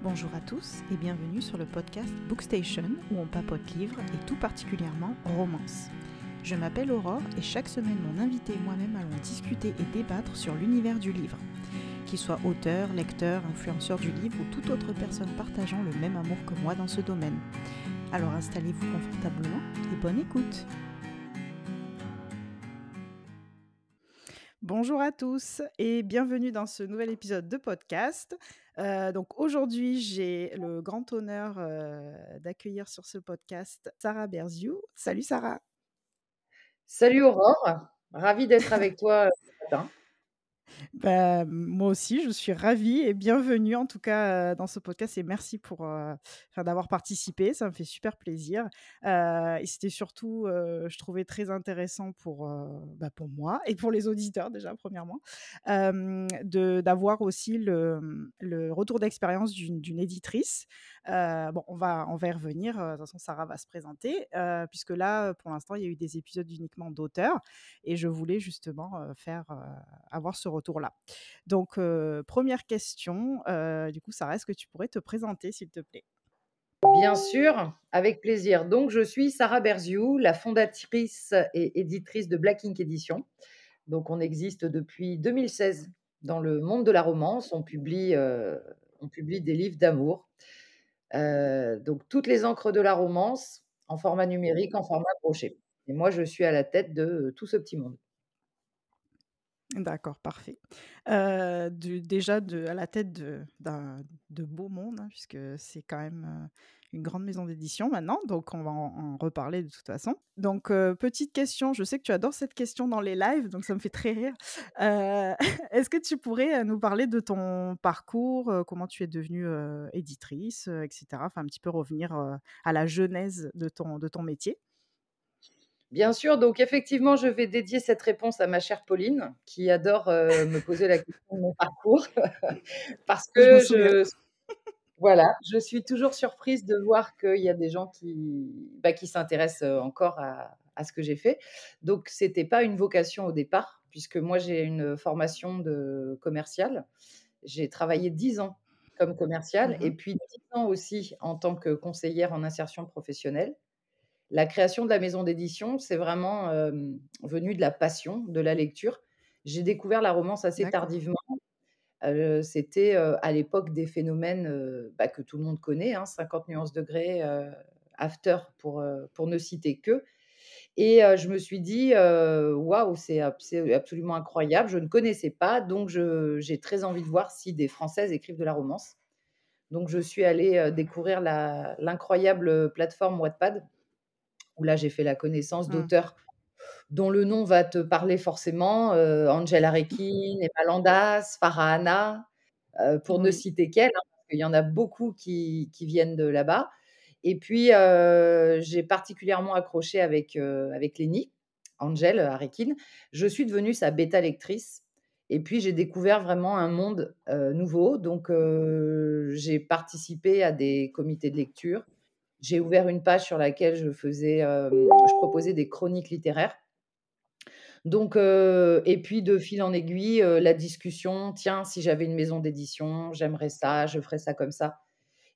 Bonjour à tous et bienvenue sur le podcast Bookstation où on papote livres et tout particulièrement romance. Je m'appelle Aurore et chaque semaine mon invité et moi-même allons discuter et débattre sur l'univers du livre. Qu'il soit auteur, lecteur, influenceur du livre ou toute autre personne partageant le même amour que moi dans ce domaine. Alors installez-vous confortablement et bonne écoute. Bonjour à tous et bienvenue dans ce nouvel épisode de podcast. Euh, donc aujourd'hui, j'ai le grand honneur euh, d'accueillir sur ce podcast Sarah Berziou. Salut Sarah. Salut Aurore, ravie d'être avec toi ce matin. Bah, moi aussi, je suis ravie et bienvenue en tout cas dans ce podcast et merci pour d'avoir participé. Ça me fait super plaisir. et c'était surtout, je trouvais très intéressant pour, bah, pour moi et pour les auditeurs déjà, premièrement, d'avoir aussi le, le retour d'expérience d'une éditrice. Bon, on va, on va y revenir. De toute façon, Sarah va se présenter, puisque là, pour l'instant, il y a eu des épisodes uniquement d'auteurs et je voulais justement faire avoir ce retour là Donc, première question, du coup, Sarah, est-ce que tu pourrais te présenter, s'il te plaît? Bien sûr, avec plaisir. Donc, je suis Sarah Berziou, la fondatrice et éditrice de Black Ink Edition. Donc, on existe depuis 2016 dans le monde de la romance. On publie des livres d'amour. Donc, toutes les encres de la romance en format numérique, en format crochet. Et moi, je suis à la tête de tout ce petit monde. D'accord, parfait. Déjà à la tête de d'un de beau monde, hein, puisque c'est quand même, une grande maison d'édition maintenant, donc on va en reparler de toute façon. Donc, petite question, je sais que tu adores cette question dans les lives, donc ça me fait très rire. est-ce que tu pourrais, nous parler de ton parcours, comment tu es devenue, éditrice, etc. Enfin un petit peu revenir, à la genèse de ton de ton métier? Bien sûr, donc effectivement, je vais dédier cette réponse à ma chère Pauline, qui adore euh, me poser la question de mon parcours, parce que je, voilà, je suis toujours surprise de voir qu'il y a des gens qui, bah, qui s'intéressent euh, encore à, ce que j'ai fait. Donc, ce n'était pas une vocation au départ, puisque moi, j'ai une formation de commercial. J'ai travaillé dix ans comme commercial, mmh et puis dix ans aussi en tant que conseillère en insertion professionnelle la création de la maison d'édition, c'est vraiment venu de la passion de la lecture. J'ai découvert la romance assez tardivement. C'était à l'époque des phénomènes bah, que tout le monde connaît, 50 hein, nuances degrés, After pour, pour ne citer que. Et je me suis dit, waouh, c'est absolument incroyable. Je ne connaissais pas, donc j'ai très envie de voir si des Françaises écrivent de la romance. Donc je suis allée découvrir l'incroyable plateforme Wattpad où là j'ai fait la connaissance mmh. d'auteurs dont le nom va te parler forcément, euh, Angela Rekin, Emma Landas, Farah Anna, euh, pour ne citer qu'elle, hein, parce qu'il y en a beaucoup qui, viennent de là-bas. Et puis, euh, j'ai particulièrement accroché avec, avec Lénie, Angel Arekin. Je suis devenue sa bêta lectrice. Et puis, j'ai découvert vraiment un monde nouveau. Donc, j'ai participé à des comités de lecture j'ai ouvert une page sur laquelle je faisais, je proposais des chroniques littéraires. Donc, et puis de fil en aiguille, la discussion, tiens, si j'avais une maison d'édition, j'aimerais ça, je ferais ça comme ça.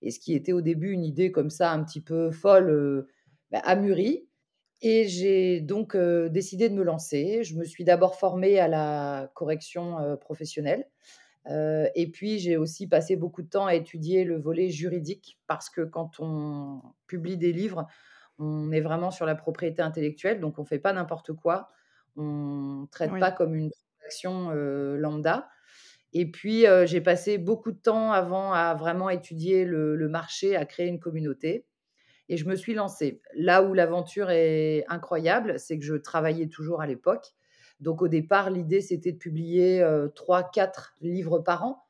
Et ce qui était au début une idée comme ça, un petit peu folle, bah, a mûri. Et j'ai donc décidé de me lancer. Je me suis d'abord formée à la correction professionnelle et puis, j'ai aussi passé beaucoup de temps à étudier le volet juridique parce que quand on publie des livres, on est vraiment sur la propriété intellectuelle, donc on ne fait pas n'importe quoi. On ne traite pas comme une transaction lambda. Et puis, j'ai passé beaucoup de temps avant à vraiment étudier le, le, marché, à créer une communauté. Et je me suis lancée. Là où l'aventure est incroyable, c'est que je travaillais toujours à l'époque. Donc au départ, l'idée, c'était de publier trois, quatre livres par an.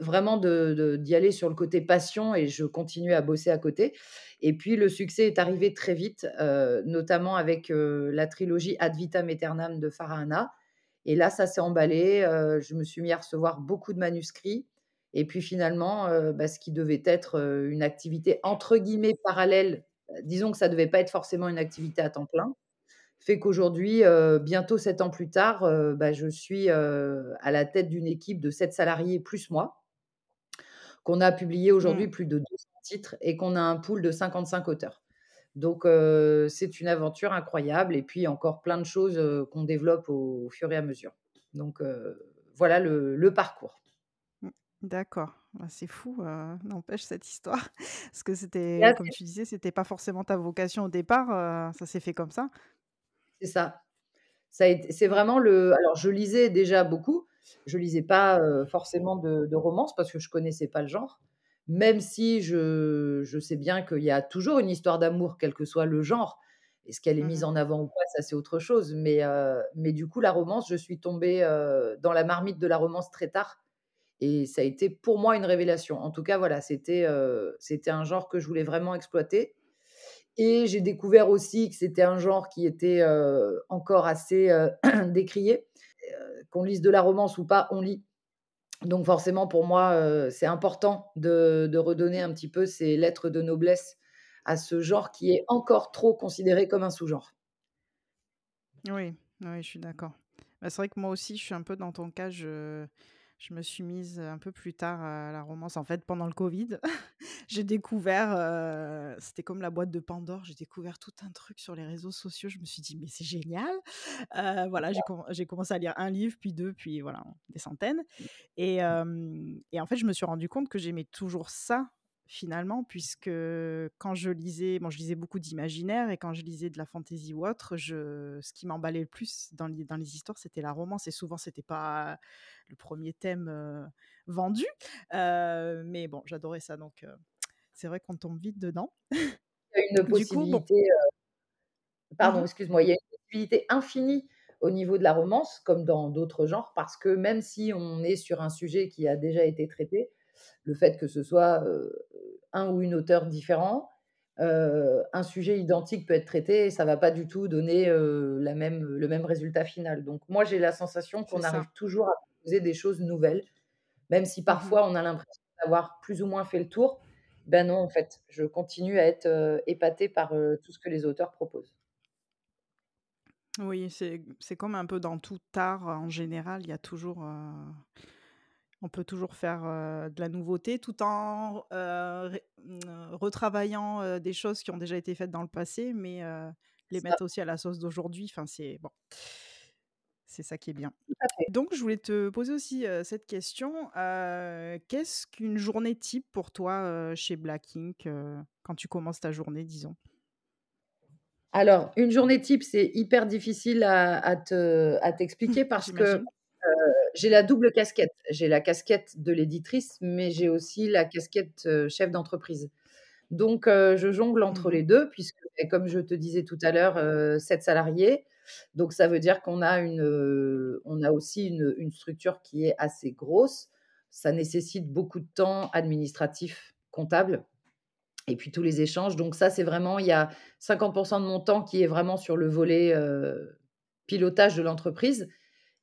vraiment d'y aller sur le côté passion et je continuais à bosser à côté. Et puis le succès est arrivé très vite, notamment avec la trilogie Ad vitam aeternam de Farahana. Et là, ça s'est emballé. je me suis mis à recevoir beaucoup de manuscrits. Et puis finalement, bah, ce qui devait être une activité entre guillemets parallèle, disons que ça devait pas être forcément une activité à temps plein, fait qu'aujourd'hui, bientôt sept ans plus tard, bah, je suis à la tête d'une équipe de sept salariés plus moi qu'on a publié aujourd'hui Mmh. plus de 200 titres et qu'on a un pool de 55 auteurs. Donc c'est une aventure incroyable et puis encore plein de choses, qu'on développe au au fur et à mesure. Donc voilà le le parcours. Mmh. D'accord. Bah, c'est fou, n'empêche cette histoire. Parce que c'était comme tu disais, c'était pas forcément ta vocation au départ, ça s'est fait comme ça? C'est ça. Ça c'est Mmh. vraiment le alors je lisais déjà beaucoup, je lisais pas, heu, forcément de de romances parce que je connaissais pas le genre. Même si je je sais bien qu'il y a toujours une histoire d'amour, quel que soit le genre. Est-ce qu'elle est Mmh mise mh. en avant ou pas, ça c'est autre chose. Mais heu, mais du coup la romance, je suis tombée, heu, dans la marmite de la romance très tard et ça a été pour moi une révélation. En tout cas voilà, c'était, c'était un genre que je voulais vraiment exploiter et j'ai découvert aussi que c'était un genre qui était, heu, encore assez, heu, décrié. Heu, qu'on lise de la romance ou pas, on lit. Donc forcément pour moi, c'est important de redonner un petit peu ses lettres de noblesse à ce genre qui est encore trop considéré comme un sous-genre. Oui, oui, je suis d'accord. Bah, c'est vrai que moi aussi, je suis un peu dans ton cas, je me suis mise, un peu plus tard à la romance, en fait, pendant le covid. J'ai découvert, heu, c'était comme la boîte de Pandore, j'ai découvert tout un truc sur les réseaux sociaux, je me suis dit: «Mais c'est génial!» voilà, j'ai commen j'ai commencé à lire 1 livre, puis 2, puis voilà, des centaines et hem et en fait, je me suis rendu compte que j'aimais toujours ça, finalement, puisque quand je lisais bon, je lisais beaucoup d'imaginaire et quand je lisais de la fantaisie ou autre, je ce qui m'emballait le plus dans les dans les histoires, c'était la romance et souvent, c'était pas le 1er thème, heu, vendu, heu, mais bon, j'adorais ça donc heu, c'est vrai qu'on tombe vite dedans. Il y a une Du coup, bon. possibilité, Mmh pardon, excuse-moi, il y a une possibilité infinie au niveau de la romance, comme dans d'autres genres, parce que même si on est sur un sujet qui a déjà été traité, le fait que ce soit, un ou une auteure différent, heu, un sujet identique peut être traité et ça va pas du tout donner, heu, la même le même résultat final. Donc moi, j'ai la sensation qu'on ça. arrive toujours à proposer des choses nouvelles, même si Mmh mh. parfois on a l'impression d'avoir plus ou moins fait le tour. Ben non, en fait, je continue à être, heu, épatée par, heu, tout ce que les auteurs proposent. Oui, c'est comme un peu dans tout art en général, il y a toujours, on peut toujours faire, heu, de la nouveauté tout en, ré mmh, retravaillant, heu, des choses qui ont déjà été faites dans le passé, mais les mettre aussi à la sauce d'aujourd'hui, enfin, c'est bon c'est ça qui est bien. Donc je voulais te poser aussi, cette question, qu'est-ce qu'une journée type pour toi, chez Black Ink, quand tu commences ta journée, disons? Alors, une journée type, c'est hyper difficile à à te à t'expliquer parce que. J'ai la double casquette. J'ai la casquette de l'éditrice, mais j'ai aussi la casquette, heu, chef d'entreprise. Donc heu, je jongle Mmh entre mh. les 2 puisque, comme je te disais tout à l'heure, heu, 7 salariés. Donc ça veut dire qu'on a une, on a aussi une une structure qui est assez grosse. Ça nécessite beaucoup de temps administratif, comptable et puis tous les échanges. Donc ça, c'est vraiment il y a 50 % de mon temps qui est vraiment sur le volet, pilotage de l'entreprise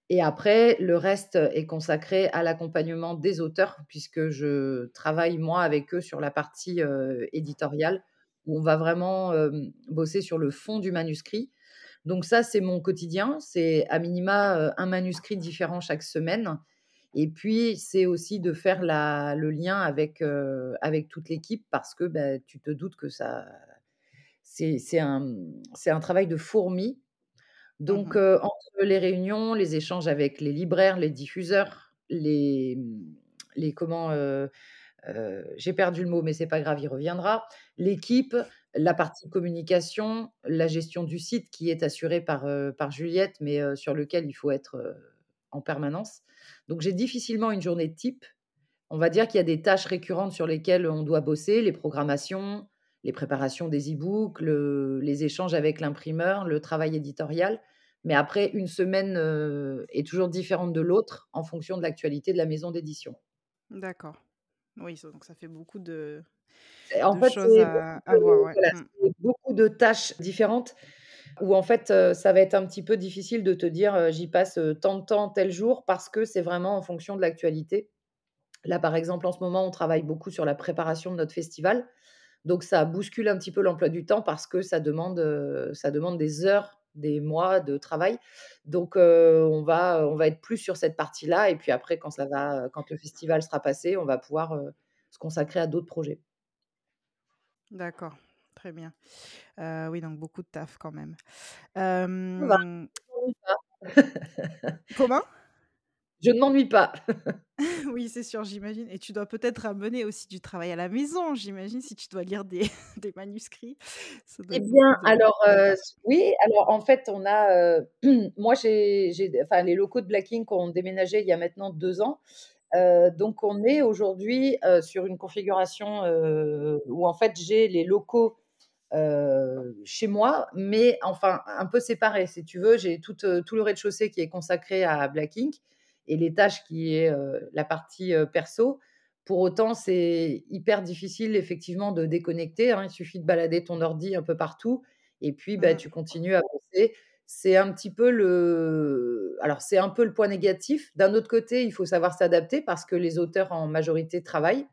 et après le reste est consacré à l'accompagnement des auteurs puisque je travaille moi avec eux sur la partie, heu, éditoriale où on va vraiment, hem, bosser sur le fond du manuscrit. Donc ça, c'est mon quotidien, c'est à minima, heu, un manuscrit différent chaque semaine et puis c'est aussi de faire le lien avec, avec toute l'équipe parce que, bah, tu te doutes que ça c'est un, un travail de fourmi. Mmh Donc entre les réunions, les échanges avec les libraires, les diffuseurs, les, mmh, les comment, j'ai perdu le mot, mais c'est pas grave, il reviendra. L'équipe, la partie communication, la gestion du site qui est assurée par, par Juliette, mais sur lequel il faut être, en permanence. Donc j'ai difficilement une journée type. On va dire qu'il y a des tâches récurrentes sur lesquelles on doit bosser, les programmations, les préparations des e-books, le les échanges avec l'imprimeur, le travail éditorial. Mais après, une semaine, heu, est toujours différente de l'autre en fonction de l'actualité de la maison d'édition. D'accord. Oui, ça donc ça fait beaucoup de C'est en de fait, choses à voir, de ouais. voilà, Mmh. beaucoup de tâches différentes où en fait, heu, ça va être un petit peu difficile de te dire, heu: «J'y passe, tant de temps, tel jour», parce que c'est vraiment en fonction de l'actualité. Là, par exemple, en ce moment, on travaille beaucoup sur la préparation de notre festival. Donc ça bouscule un petit peu l'emploi du temps parce que ça demande, heu, ça demande des heures, des mois de travail. Donc heu, on va, heu, on va être plus sur cette partie-là et puis après quand ça va, quand le festival sera passé, on va pouvoir, se consacrer à d'autres projets. D'accord, très bien. Oui, donc beaucoup de taf quand même. Comment? Je ne m'ennuie pas. Oui, c'est sûr, j'imagine et tu dois peut-être ramener aussi du travail à la maison, j'imagine, si tu dois lire des des manuscrits, ça doit Eh bien, alors, s oui, alors en fait, on a, heu, moi j'ai enfin les locaux de Black Ink ont déménagé il y a maintenant 2 ans. Heu, donc on est aujourd'hui, sur une configuration, où en fait j'ai les locaux, chez moi, mais enfin un peu séparés. Si tu veux, j'ai toute, heu, tout le rez-de-chaussée qui est consacré à Black Ink et l'étage qui est, heu, la partie, heu, perso. Pour autant, c'est hyper difficile effectivement de déconnecter, hein. Il suffit de balader ton ordi un peu partout et puis, bah, Mmh. tu continues à bosser. C'est un petit peu le alors c'est un peu le point négatif. D'un autre côté, il faut savoir s'adapter parce que les auteurs en majorité travaillent.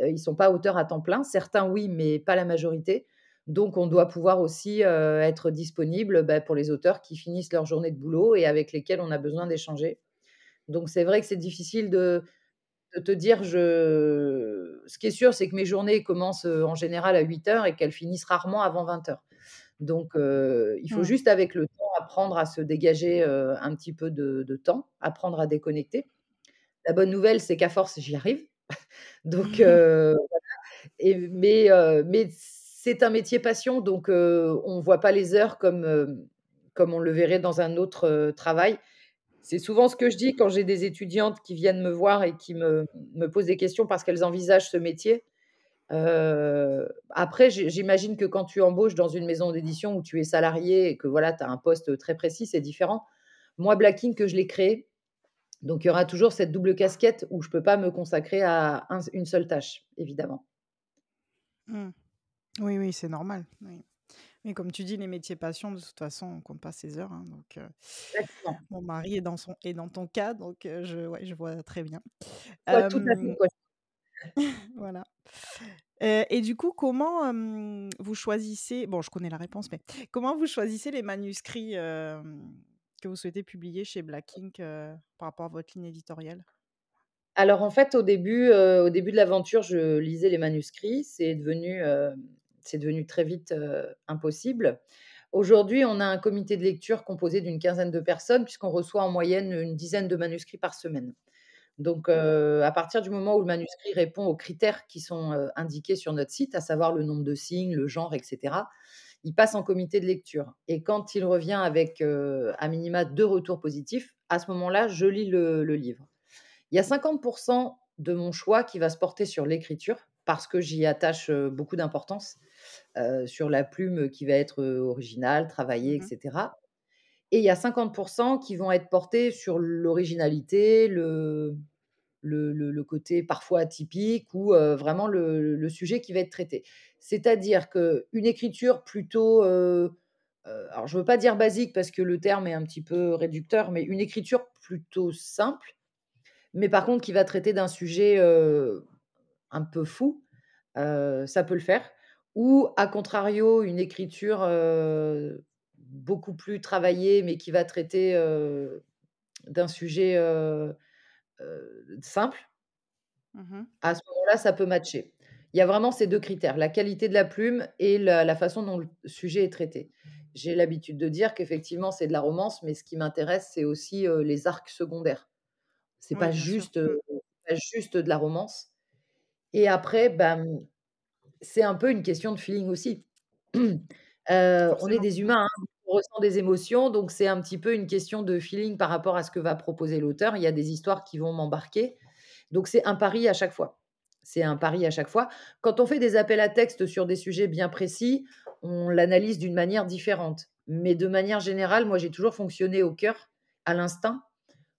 Heu, ils sont pas auteurs à temps plein. Certains oui, mais pas la majorité. Donc on doit pouvoir aussi, être disponible, bah, pour les auteurs qui finissent leur journée de boulot et avec lesquels on a besoin d'échanger. Donc c'est vrai que c'est difficile de de te dire je ce qui est sûr, c'est que mes journées commencent, heu, en général à 08:00 et qu'elles finissent rarement avant 20:00. Donc heu, il faut Mmh. juste avec le temps apprendre à se dégager, heu, un petit peu de de temps, apprendre à déconnecter. La bonne nouvelle, c'est qu'à force, j'y arrive. Donc heu, voilà et mais mais c'est un métier passion, donc on voit pas les heures comme, comme on le verrait dans un autre, travail. C'est souvent ce que je dis quand j'ai des étudiantes qui viennent me voir et qui me posent des questions parce qu'elles envisagent ce métier. Heu, après j'imagine que quand tu embauches dans une maison d'édition où tu es salarié et que voilà, tu as un poste très précis, c'est différent. Moi, Black Ink, je l'ai créé, donc il y aura toujours cette double casquette où je peux pas me consacrer à un une seule tâche, évidemment. Mmh. Oui, oui, c'est normal. Mais comme tu dis, les métiers passion, de toute façon, on compte pas ses heures, hein, donc Exactement. mon mari est dans son est dans ton cas, donc heu, je ouais, je vois très bien. Tout à fait quoi voilà. Heu et du coup, comment, vous choisissez bon, je connais la réponse, mais comment vous choisissez les manuscrits, que vous souhaitez publier chez Black Ink, par rapport à votre ligne éditoriale? Alors en fait, au début, au début de l'aventure, je lisais les manuscrits. C'est devenu, c'est devenu très vite, impossible. Aujourd'hui, on a un comité de lecture composé d'une quinzaine de personnes puisqu'on reçoit en moyenne une dizaine de manuscrits par semaine. Donc heu, à partir du moment où le manuscrit répond aux critères qui sont, indiqués sur notre site, à savoir le nombre de signes, le genre et cetera, il passe en comité de lecture et quand il revient avec, heu, à minima 2 retours positifs, à ce moment-là, je lis le le livre. Il y a 50% de mon choix qui va se porter sur l'écriture parce que j'y attache, beaucoup d'importance, sur la plume, qui va être, originale, travaillée Mmh cetera et il y a 50% qui vont être portés sur l'originalité, le le le le côté parfois atypique ou vraiment le le sujet qui va être traité. C'est-à-dire qu'une écriture plutôt, alors je veux pas dire basique parce que le terme est un petit peu réducteur, mais une écriture plutôt simple, mais par contre qui va traiter d'un sujet, un peu fou, ça peut le faire. Ou à contrario, une écriture, beaucoup plus travaillée, mais qui va traiter, d'un sujet, simple? Mmh À ce moment-là, ça peut matcher. Il y a vraiment ces 2 critères, la qualité de la plume et la la façon dont le sujet est traité. J'ai l'habitude de dire qu'effectivement, c'est de la romance, mais ce qui m'intéresse, c'est aussi, les arcs secondaires. C'est Oui, pas juste, pas juste de la romance et après, mmh, c'est un peu une question de feeling aussi. Heu, on est des humains, hein, on ressent des émotions, donc c'est un petit peu une question de feeling par rapport à ce que va proposer l'auteur. Il y a des histoires qui vont m'embarquer, donc c'est un pari à chaque fois. C'est un pari à chaque fois. Quand on fait des appels à texte sur des sujets bien précis, on l'analyse d'une manière différente. Mais de manière générale, moi, j'ai toujours fonctionné au cœur, à l'instinct.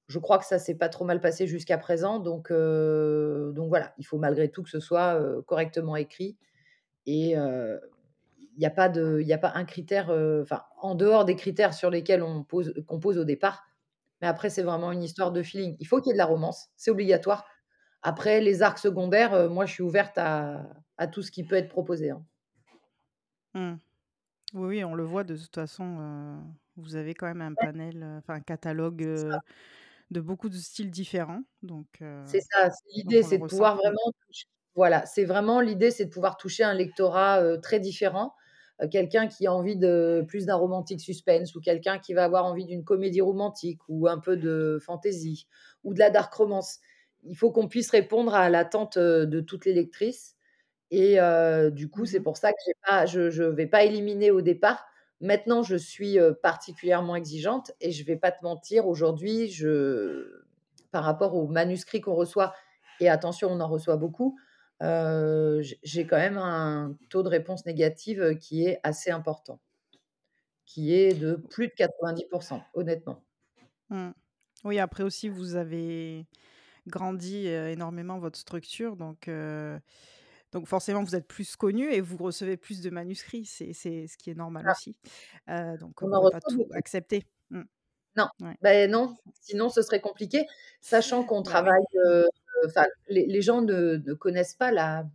Je crois que ça s'est pas trop mal passé jusqu'à présent, donc heu, donc voilà, il faut malgré tout que ce soit, heu, correctement écrit et il y a pas de il y a pas un critère, enfin, en dehors des critères sur lesquels on pose qu'on pose au départ, mais après c'est vraiment une histoire de feeling. Il faut qu'il y ait de la romance, c'est obligatoire. Après les arcs secondaires, moi je suis ouverte à à tout ce qui peut être proposé, hein. Mmh. Oui, oui, on le voit de toute façon, vous avez quand même un panel, enfin un catalogue, de beaucoup de styles différents, donc C'est ça, l'idée, c'est de pouvoir vraiment Voilà, c'est vraiment l'idée, c'est de pouvoir toucher un lectorat, heu, très différent. Heu, quelqu'un qui a envie de plus d'un romantique suspense ou quelqu'un qui va avoir envie d'une comédie romantique ou un peu de fantasy ou de la dark romance. Il faut qu'on puisse répondre à l'attente, heu, de toutes les lectrices et du coup, Mmh c'est mh. pour ça que pas je je vais pas éliminer au départ. Maintenant, je suis, particulièrement exigeante et je vais pas te mentir, aujourd'hui, je par rapport aux manuscrits qu'on reçoit et attention, on en reçoit beaucoup, heu, j'ai quand même un taux de réponse négative, heu, qui est assez important. Qui est de plus de 90 honnêtement. Mmh. Oui, après aussi, vous avez grandi, heu, énormément votre structure, donc donc forcément, vous êtes plus connus et vous recevez plus de manuscrits. C'est c'est ce qui est normal Ah. aussi. Donc On en pouvez pas tout beaucoup. accepter. Mmh. Non, Ouais. beh, non, sinon ce serait compliqué, sachant qu'on Bah travaille. Enfin, les les gens ne ne connaissent pas la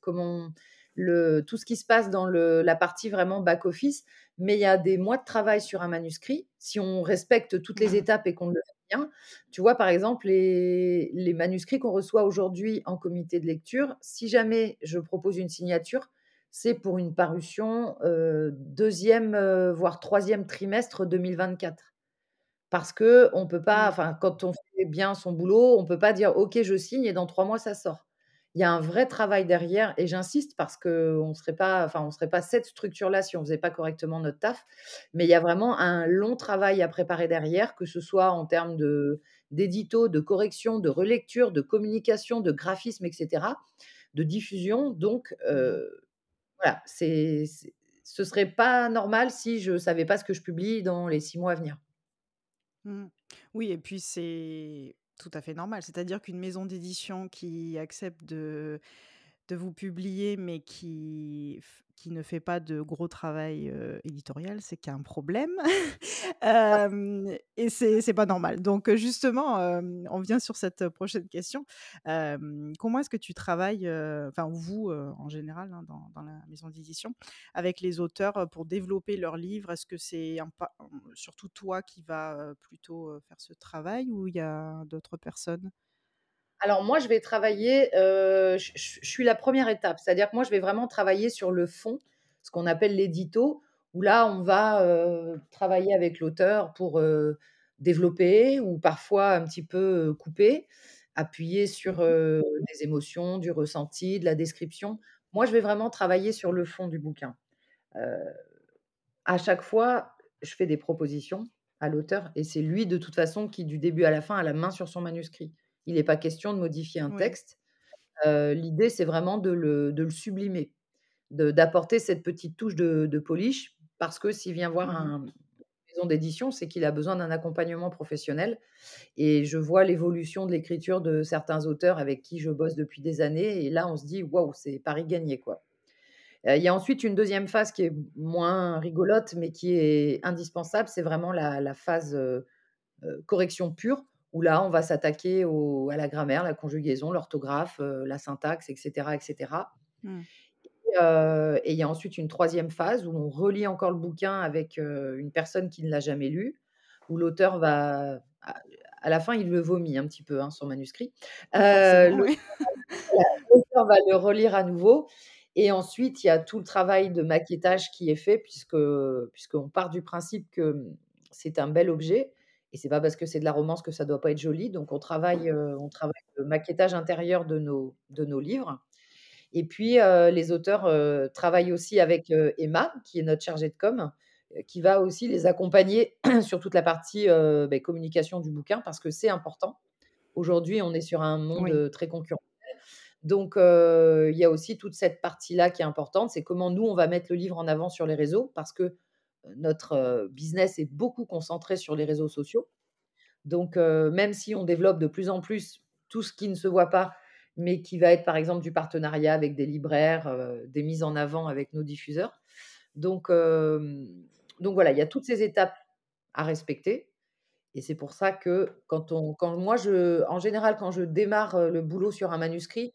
comment le tout ce qui se passe dans le la partie vraiment back office, mais il y a des mois de travail sur un manuscrit. Si on respecte toutes les Mmh. étapes et qu'on le fait bien, tu vois, par exemple, les les manuscrits qu'on reçoit aujourd'hui en comité de lecture, si jamais je propose une signature, c'est pour une parution, heu, 2e, heu, voire 3e trimestre 2024. Parce qu'on peut pas Mmh. enfin, quand on fait bien son boulot, on peut pas dire: «OK, je signe et dans 3 mois, ça sort». Il y a un vrai travail derrière et j'insiste parce qu'on serait pas enfin, on serait pas cette structure-là si on faisait pas correctement notre taf. Mais il y a vraiment un long travail à préparer derrière, que ce soit en termes de d'édito, de correction, de relecture, de communication, de graphisme et cetera, de diffusion. Donc Mmh mh. heu, voilà, c'est c'est ce serait pas normal si je savais pas ce que je publie dans les 6 mois à venir. Mmh. Oui et puis c'est tout à fait normal. C'est-à-dire qu'une maison d'édition qui accepte de vous publier, mais qui qui ne fait pas de gros travail, éditorial, c'est qu'il y a un problème. Hem et c'est pas normal. Donc justement, on vient sur cette prochaine question. Comment est-ce que tu travailles, enfin vous, en général, hein, dans dans la maison d'édition, avec les auteurs, pour développer leurs livres? Est-ce que c'est surtout toi qui vas, plutôt, faire ce travail ou il y a d'autres personnes? Alors moi, je vais travailler, heu, je suis la 1re étape. C'est-à-dire que moi, je vais vraiment travailler sur le fond, ce qu'on appelle l'édito, où là, on va, heu, travailler avec l'auteur pour, heu, développer ou parfois un petit peu, couper, appuyer sur, des émotions, du ressenti, de la description. Moi, je vais vraiment travailler sur le fond du bouquin. À chaque fois, je fais des propositions à l'auteur et c'est lui, de toute façon, qui, du début à la fin, a la main sur son manuscrit. Il est pas question de modifier un Oui. texte. Heu, l'idée, c'est vraiment de le de le sublimer, d'apporter cette petite touche de de polish parce que s'il vient voir Mmh mh. un une maison d'édition, c'est qu'il a besoin d'un accompagnement professionnel et je vois l'évolution de l'écriture de certains auteurs avec qui je bosse depuis des années et là, on se dit: «Waouh, c'est pari gagné, quoi». Heu, il y a ensuite une 2e phase qui est moins rigolote, mais qui est indispensable, c'est vraiment la la phase, heu, correction pure, où là, on va s'attaquer à la grammaire, la conjugaison, l'orthographe, heu, la syntaxe et cetera et cetera Mmh. heu et il y a ensuite une 3e phase où on relit encore le bouquin avec, heu, une personne qui ne l'a jamais lu, où l'auteur va à à la fin, il le vomit un petit peu, hein, son manuscrit. L'auteur oui. va voilà, l'auteur va le relire à nouveau et ensuite, il y a tout le travail de maquettage qui est fait puisque, puisqu'on part du principe que, mmh, c'est un bel objet et c'est pas parce que c'est de la romance que ça doit pas être joli. Donc on travaille, heu, on travaille le maquettage intérieur de nos de nos livres et puis, heu, les auteurs, heu, travaillent aussi avec, heu, Emma, qui est notre chargée de com, qui va aussi les accompagner sur toute la partie, beh, communication du bouquin parce que c'est important. Aujourd'hui, on est sur un monde, Oui. très concurrentiel. Donc il y a aussi toute cette partie-là qui est importante. C'est comment nous, on va mettre le livre en avant sur les réseaux parce que, notre, heu, business est beaucoup concentré sur les réseaux sociaux. Donc heu, même si on développe de plus en plus tout ce qui ne se voit pas, mais qui va être, par exemple, du partenariat avec des libraires, des mises en avant avec nos diffuseurs. Donc donc voilà, il y a toutes ces étapes à respecter et c'est pour ça que quand moi je en général, quand je démarre, le boulot sur un manuscrit,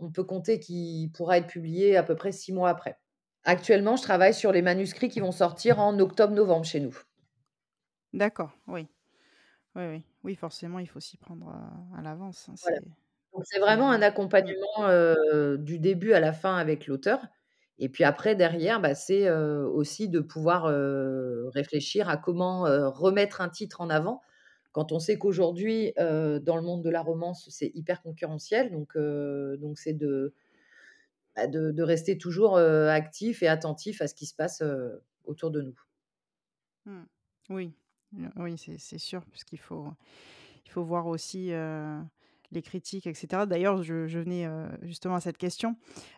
on peut compter qu'il pourra être publié à peu près 6 mois après. Actuellement, je travaille sur les manuscrits qui vont sortir en octobre-novembre chez nous. D'accord, oui. Oui, oui. Oui, forcément, il faut s'y prendre, heu, à l'avance, hein, Voilà. c'est Donc c'est vraiment un accompagnement, heu, du début à la fin avec l'auteur et puis après derrière, bah, c'est, heu, aussi de pouvoir, réfléchir à comment, remettre un titre en avant. Quand on sait qu'aujourd'hui, dans le monde de la romance, c'est hyper concurrentiel donc donc c'est de, de de rester toujours, heu, actif et attentif à ce qui se passe, heu, autour de nous. Mmh. Oui, heu, oui, c'est sûr puisqu'il faut il faut voir aussi, heu, les critiques et cetera. D'ailleurs, je venais, justement à cette question.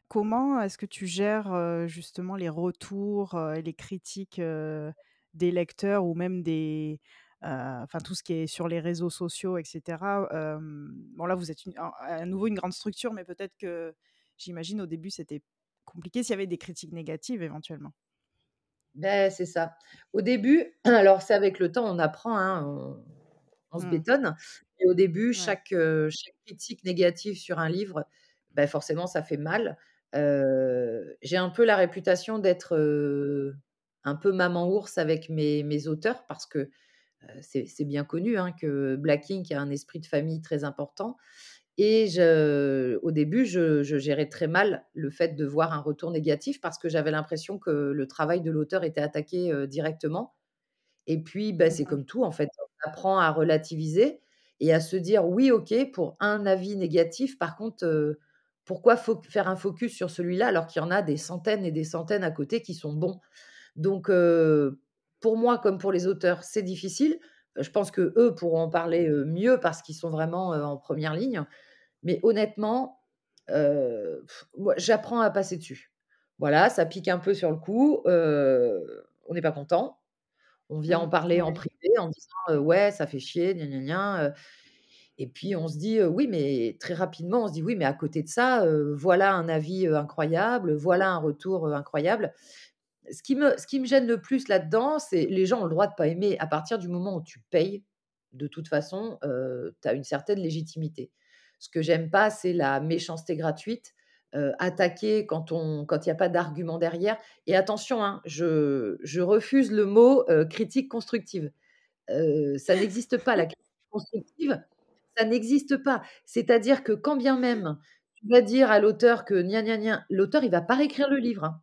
Comment est-ce que tu gères, justement les retours, et les critiques, des lecteurs ou même des, tout ce qui est sur les réseaux sociaux et cetera? Hem, bon là, vous êtes à nouveau une grande structure, mais peut-être que j'imagine au début c'était compliqué s'il y avait des critiques négatives éventuellement? Beh, c'est ça. Au début, alors c'est avec le temps, on apprend, hein, on on se Mmh. bétonne et au début, Ouais. chaque, critique négative sur un livre, bah, forcément ça fait mal. Heu, j'ai un peu la réputation d'être, heu, un peu maman ours avec mes mes auteurs parce que, c'est bien connu, hein, que Black Ink a un esprit de famille très important et je au début, je je gérais très mal le fait de voir un retour négatif parce que j'avais l'impression que le travail de l'auteur était attaqué, directement et puis, bah, c'est comme tout en fait, on apprend à relativiser et à se dire: «Oui, OK, pour un avis négatif, par contre, pourquoi faut faire un focus sur celui-là alors qu'il y en a des centaines et des centaines à côté qui sont bons?» donc pour moi comme pour les auteurs, c'est difficile. Je pense qu'eux pourront en parler, heu, mieux parce qu'ils sont vraiment, heu, en première ligne. Mais honnêtement, moi j'apprends à passer dessus. Voilà, ça pique un peu sur le coup, on n'est pas content. On vient en Mmh. parler en privé en disant, «Ouais, ça fait chier, gna gna gna», et puis on se dit, «Oui», mais très rapidement, on se dit: «Oui, mais à côté de ça, voilà un avis, incroyable, voilà un retour, incroyable». Ce qui me gêne le plus là-dedans, c'est les gens ont le droit de pas aimer. À partir du moment où tu payes, de toute façon, heu, tu as une certaine légitimité. Ce que j'aime pas, c'est la méchanceté gratuite, heu, attaquer quand il y a pas d'argument derrière et attention, hein, je refuse le mot, heu, critique constructive. Ça n'existe pas la critique constructive, ça n'existe pas. C'est-à-dire que quand bien même tu vas dire à l'auteur que gna gna gna, l'auteur il va pas réécrire le livre, hein.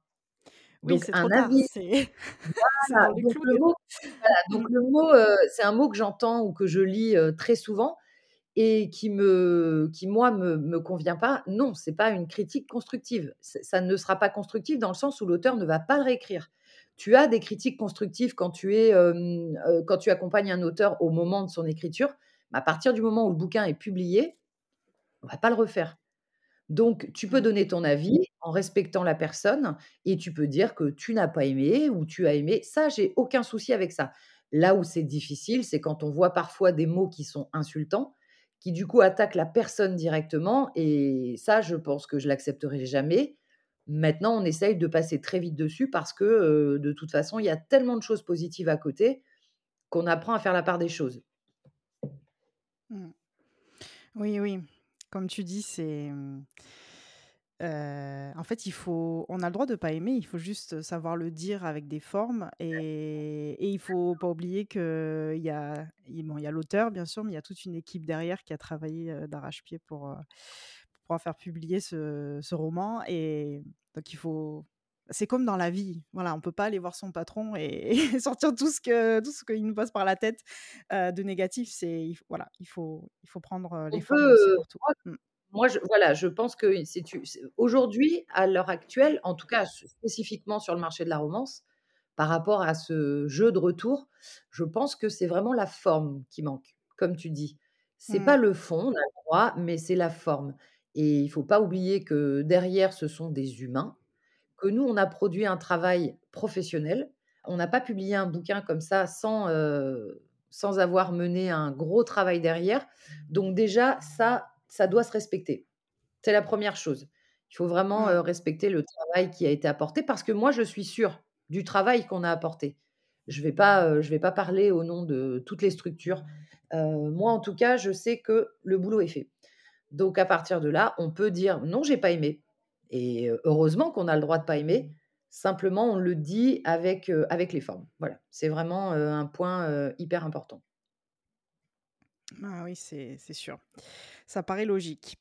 Oui, Donc c'est trop un tard, avis voilà, donc le mot voilà, donc le mot, heu, c'est un mot que j'entends ou que je lis, heu, très souvent et qui me qui moi me me convient pas. Non, c'est pas une critique constructive. ça ne sera pas constructif dans le sens où l'auteur ne va pas le réécrire. Tu as des critiques constructives quand tu es, heu, quand tu accompagnes un auteur au moment de son écriture, mais à partir du moment où le bouquin est publié, on va pas le refaire. Donc tu peux Mmh. donner ton avis en respectant la personne et tu peux dire que tu n'as pas aimé ou tu as aimé. Ça, j'ai aucun souci avec ça. Là où c'est difficile, c'est quand on voit parfois des mots qui sont insultants, qui du coup attaquent la personne directement et ça, je pense que je l'accepterai jamais. Maintenant, on essaye de passer très vite dessus parce que, de toute façon, il y a tellement de choses positives à côté qu'on apprend à faire la part des choses. Mmh. Oui, oui, comme tu dis, c'est, en fait, il faut on a le droit de pas aimer, il faut juste savoir le dire avec des formes et et il faut pas oublier qu'il y a il bon, il y a l'auteur bien sûr, mais il y a toute une équipe derrière qui a travaillé, d'arrache-pied pour, pour pouvoir faire publier ce ce roman et donc il faut c'est comme dans la vie, voilà, on peut pas aller voir son patron et et sortir tout ce que tout ce qui nous passe par la tête, de négatif. C'est voilà, il faut il faut prendre, les formes pour tout. moi Mmh. moi je voilà, je pense que c'est aujourd'hui, à l'heure actuelle, en tout cas spécifiquement sur le marché de la romance, par rapport à ce jeu de retour, je pense que c'est vraiment la forme qui manque, comme tu dis. C'est pas Mmh. le fond, on a le droit, mais c'est la forme et il faut pas oublier que derrière, ce sont des humains, que nous, on a produit un travail professionnel. On n'a pas publié un bouquin comme ça sans, heu, sans avoir mené un gros travail derrière. Donc déjà, ça, ça doit se respecter. C'est la première chose. Il faut vraiment, Mmh. respecter le travail qui a été apporté parce que moi, je suis sûre du travail qu'on a apporté. Je vais pas, je vais pas parler au nom de toutes les structures. Moi, en tout cas, je sais que le boulot est fait. Donc à partir de là, on peut dire: «Non, j'ai pas aimé» et heu, heureusement qu'on a le droit de pas aimer. Simplement, on le dit avec, heu, avec les formes. Voilà, c'est vraiment, heu, un point, hyper important. Ah oui, c'est c'est sûr. Ça paraît logique.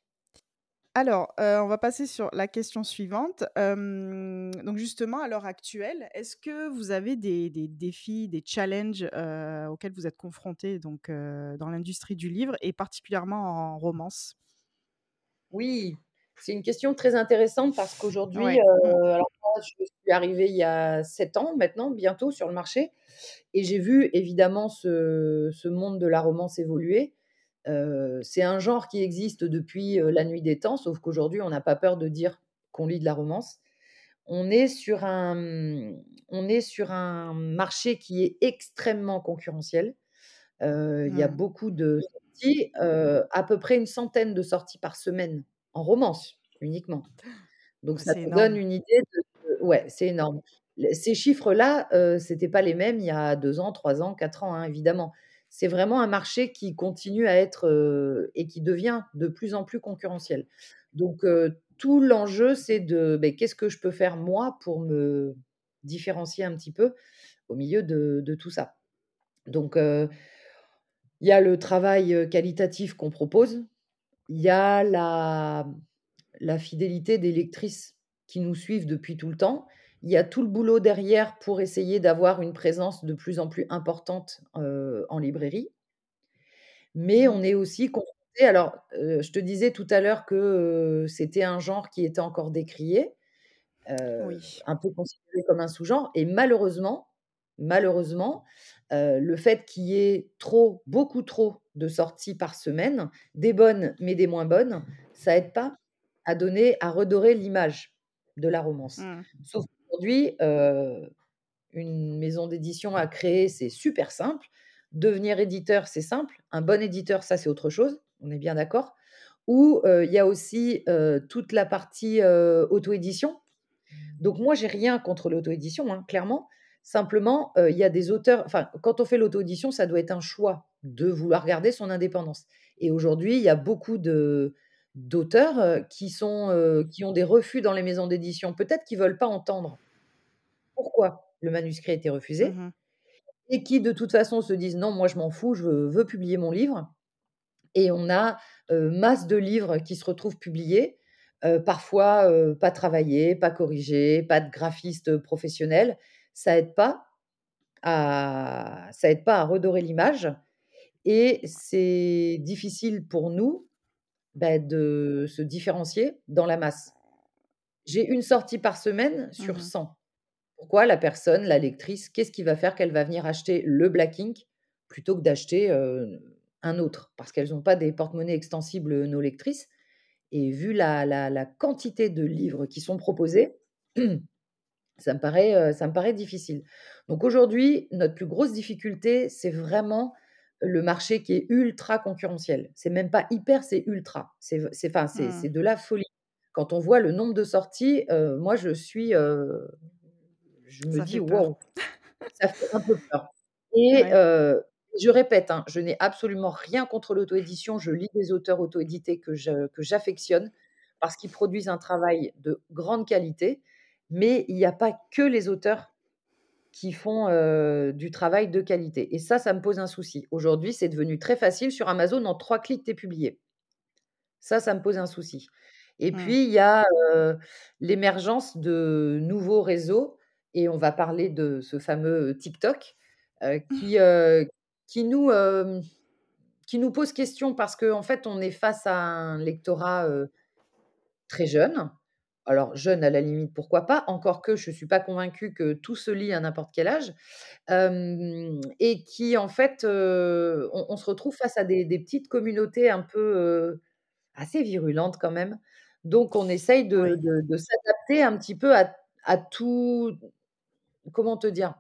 Alors, on va passer sur la question suivante. Donc justement, à l'heure actuelle, est-ce que vous avez des des défis, des challenges, auxquels vous êtes confrontés donc, dans l'industrie du livre et particulièrement en romance? Oui, c'est une question très intéressante parce qu'aujourd'hui, Ouais, heu, alors moi je suis arrivée il y a 7 ans maintenant, bientôt sur le marché et j'ai vu évidemment ce ce monde de la romance évoluer. Heu, c'est un genre qui existe depuis, heu, la nuit des temps, sauf qu'aujourd'hui on n'a pas peur de dire qu'on lit de la romance. On est sur un, on est sur un marché qui est extrêmement concurrentiel. Il y a Mmh. beaucoup de sorties, à peu près une centaine de sorties par semaine, en romance uniquement. Donc ça te donne une idée de ouais, c'est énorme. Ces chiffres-là, heu, c'était pas les mêmes il y a 2 ans, 3 ans, 4 ans, hein, évidemment. C'est vraiment un marché qui continue à être, heu et qui devient de plus en plus concurrentiel. Donc heu, tout l'enjeu, c'est de, beh, qu'est-ce que je peux faire moi pour me différencier un petit peu au milieu de de tout ça? Donc il y a le travail, qualitatif qu'on propose, il y a la la fidélité des lectrices qui nous suivent depuis tout le temps. Il y a tout le boulot derrière pour essayer d'avoir une présence de plus en plus importante, heu, en librairie. Mais on est aussi confronté alors, heu, je te disais tout à l'heure que, heu, c'était un genre qui était encore décrié, Oui. un peu considéré comme un sous-genre et malheureusement, malheureusement, heu, le fait qu'il y ait trop, beaucoup trop de sorties par semaine, des bonnes, mais des moins bonnes, ça aide pas à donner à redorer l'image de la romance. Mmh. Sauf qu'aujourd'hui, heu, une maison d'édition à créer, c'est super simple. Devenir éditeur, c'est simple. Un bon éditeur, ça, c'est autre chose, on est bien d'accord? Ou, heu, il y a aussi, toute la partie, auto-édition. Donc moi, j'ai rien contre l'auto-édition, hein, clairement. Simplement, heu, il y a des auteurs enfin, quand on fait l'auto-édition, ça doit être un choix de vouloir garder son indépendance. Et aujourd'hui, il y a beaucoup de d'auteurs, heu, qui sont, heu, qui ont des refus dans les maisons d'édition. Peut-être qu'ils veulent pas entendre pourquoi le manuscrit a été refusé Mmh et qui, de toute façon, se disent: «Non, moi je m'en fous, je veux publier mon livre». Et on a, heu, masse de livres qui se retrouvent publiés, parfois, pas travaillés, pas corrigés, pas de graphiste, professionnel. Ça aide pas à ça aide pas à redorer l'image et c'est difficile pour nous, bah, de se différencier dans la masse. J'ai une sortie par semaine sur Mmh 100. Pourquoi? La personne, la lectrice, qu'est-ce qui va faire qu'elle va venir acheter le Black Ink plutôt que d'acheter, heu, un autre? Parce qu'elles ont pas des porte-monnaie extensibles, nos lectrices et vu la la la quantité de livres qui sont proposés, ça me paraît, heu, ça me paraît difficile. Donc aujourd'hui, notre plus grosse difficulté, c'est vraiment le marché qui est ultra concurrentiel. C'est même pas hyper, c'est ultra. C'est enfin, c'est Mmh. de la folie. Quand on voit le nombre de sorties, heu, moi je suis, heu, je me Ça dis. «Waouh!» Ça fait un peu peur et Ouais. je répète, hein, je n'ai absolument rien contre l'auto-édition. Je lis des auteurs auto-édités que je que j'affectionne parce qu'ils produisent un travail de grande qualité, mais il y a pas que les auteurs qui font, heu, du travail de qualité et ça, ça me pose un souci. Aujourd'hui, c'est devenu très facile sur Amazon, en 3 clics, tu es publié. Ça, ça me pose un souci et Mmh. puis il y a, heu, l'émergence de nouveaux réseaux et on va parler de ce fameux, TikTok, heu, qui, qui nous, qui nous pose question parce qu'en fait, on est face à un lectorat, très jeune. Alors jeune, à la limite, pourquoi pas? Encore que je ne suis pas convaincue que tout se lit à n'importe quel âge, et qui en fait, on on se retrouve face à des des petites communautés un peu, Assez virulente quand même. Donc on essaye de Oui. de de s'adapter un petit peu à à tout comment te dire?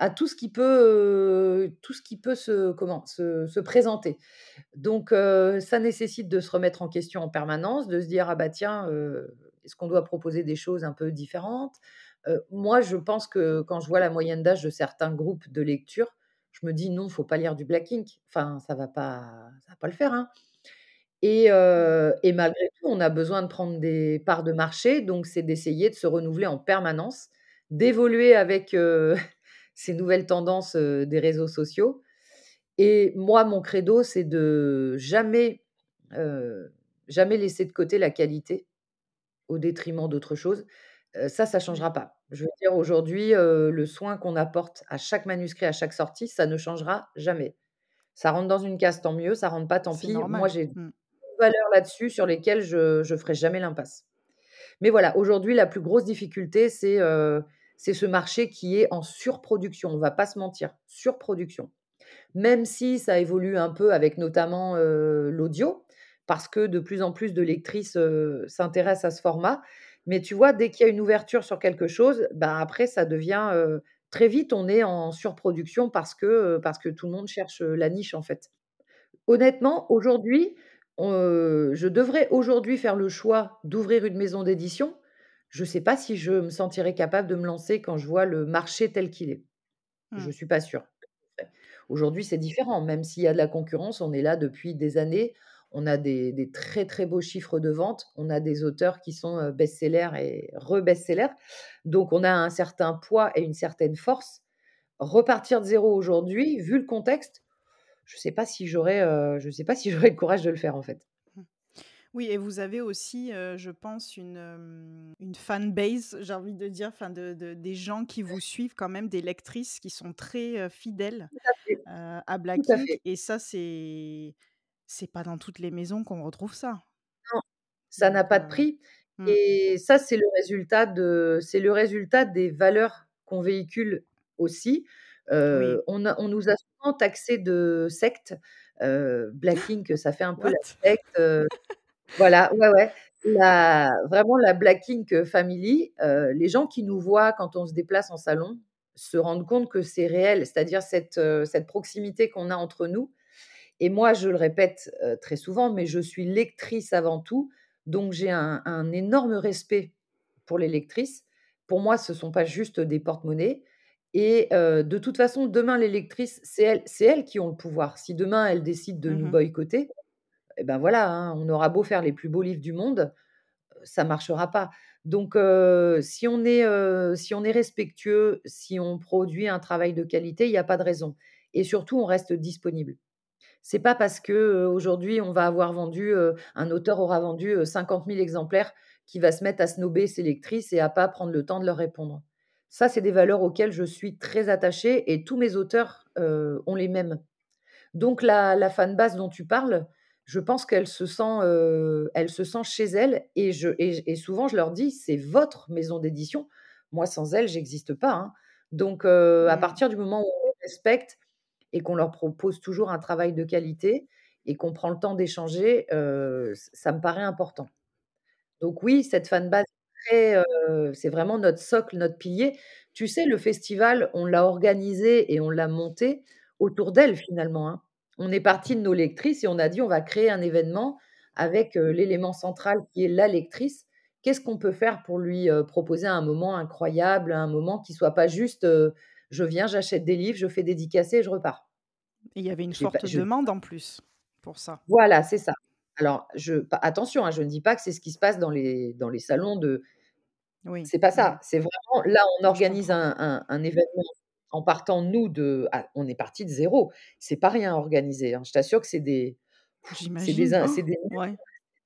À tout ce qui peut, tout ce qui peut se comment? Se se présenter. Donc ça nécessite de se remettre en question en permanence, de se dire: «Ah bah tiens, est-ce qu'on doit proposer des choses un peu différentes?» heu, moi je pense que quand je vois la moyenne d'âge de certains groupes de lecture, je me dis: «Non, faut pas lire du Black Ink». Enfin ça va pas ça va pas le faire, hein. Et heu et malgré tout, on a besoin de prendre des parts de marché, donc c'est d'essayer de se renouveler en permanence, d'évoluer avec, heu, ces nouvelles tendances, des réseaux sociaux et moi, mon credo, c'est de jamais, jamais laisser de côté la qualité au détriment d'autre chose. Heu, ça, ça changera pas. Je veux dire aujourd'hui, le soin qu'on apporte à chaque manuscrit, à chaque sortie, ça ne changera jamais. Ça rentre dans une case, tant mieux, ça rentre pas, tant pis. Moi, j'ai des Mmh. valeurs là-dessus sur lesquelles je je ferai jamais l'impasse. Mais voilà, aujourd'hui, la plus grosse difficulté, c'est, ce marché qui est en surproduction. On va pas se mentir, surproduction. Même si ça évolue un peu avec notamment, l'audio, parce que de plus en plus de lectrices, s'intéressent à ce format. Mais tu vois, dès qu'il y a une ouverture sur quelque chose, ben, après ça devient, très vite on est en surproduction parce que, parce que tout le monde cherche, la niche en fait. Honnêtement, aujourd'hui, je devrais aujourd'hui faire le choix d'ouvrir une maison d'édition. Je sais pas si je me sentirais capable de me lancer quand je vois le marché tel qu'il est. Je Mmh. suis pas sûre. Aujourd'hui, c'est différent, même s'il y a de la concurrence, on est là depuis des années. On a des des très, très beaux chiffres de vente. On a des auteurs qui sont, heu, best-sellers et re-best-sellers. Donc on a un certain poids et une certaine force. Repartir de zéro aujourd'hui, vu le contexte, je sais pas si j'aurais, heu, je sais pas si j'aurais le courage de le faire, en fait. Mmh. Oui et vous avez aussi, heu, je pense une, hem, une fanbase, j'ai envie de dire, enfin de de des gens qui vous suivent quand même, des lectrices qui sont très, fidèles, à à Black Ink et ça, c'est c'est pas dans toutes les maisons qu'on retrouve ça. Non, ça n'a pas de heu, prix mmh, et ça, c'est le résultat de c'est le résultat des valeurs qu'on véhicule aussi. oui. Heu, on a on nous a souvent taxés de secte, heu, Black Inc, ça fait un peu la secte, heu, voilà, ouais, ouais, la vraiment la Black Inc Family, les gens qui nous voient quand on se déplace en salon se rendent compte que c'est réel, c'est-à-dire cette, cette proximité qu'on a entre nous et moi, je le répète, heu, très souvent, mais je suis lectrice avant tout, donc j'ai un un énorme respect pour les lectrices. Pour moi, ce sont pas juste des porte-monnaies et heu, de toute façon, demain, les lectrices, c'est elles elles qui ont le pouvoir. Si demain, elles décident de nous Mmh boycotter, et ben, voilà, hein, on aura beau faire les plus beaux livres du monde, heu, ça marchera pas. Donc si on est, si on est respectueux, si on produit un travail de qualité, il y a pas de raison et surtout, on reste disponible. C'est pas parce que, aujourd'hui on va avoir vendu, un auteur aura vendu, heu, 50 000 exemplaires qu'il va se mettre à snober ses lectrices et à pas prendre le temps de leur répondre. Ça, c'est des valeurs auxquelles je suis très attachée et tous mes auteurs, ont les mêmes. Donc la la fanbase dont tu parles, je pense qu'elle se sent, elle se sent chez elle et je et et souvent je leur dis: «C'est votre maison d'édition. Moi sans elle, j'existe pas, hein». Donc à partir du moment où on respecte et qu'on leur propose toujours un travail de qualité et qu'on prend le temps d'échanger, ça me paraît important. Donc oui, cette fanbase heu, c'est vraiment notre socle, notre pilier. Tu sais, le festival, on l'a organisé et on l'a monté autour d'elle finalement, hein. On est parti de nos lectrices et on a dit: «On va créer un événement avec, l'élément central qui est la lectrice. Qu'est-ce qu'on peut faire pour lui, proposer un moment incroyable, un moment qui soit pas juste, je viens, j'achète des livres, je fais dédicacer et je repars?» Et il y avait une pas forte je demande en plus, pour ça. voilà, c'est ça. Alors je attention, hein, je ne dis pas que c'est ce qui se passe dans les dans les salons de Oui. c'est pas ça. C'est vraiment là, on organise un un un événement en partant nous de ah, on est parti de zéro. C'est pas rien à organiser, hein. Je t'assure que c'est des c'est des J'imagine. in c'est Oh, des Ouais.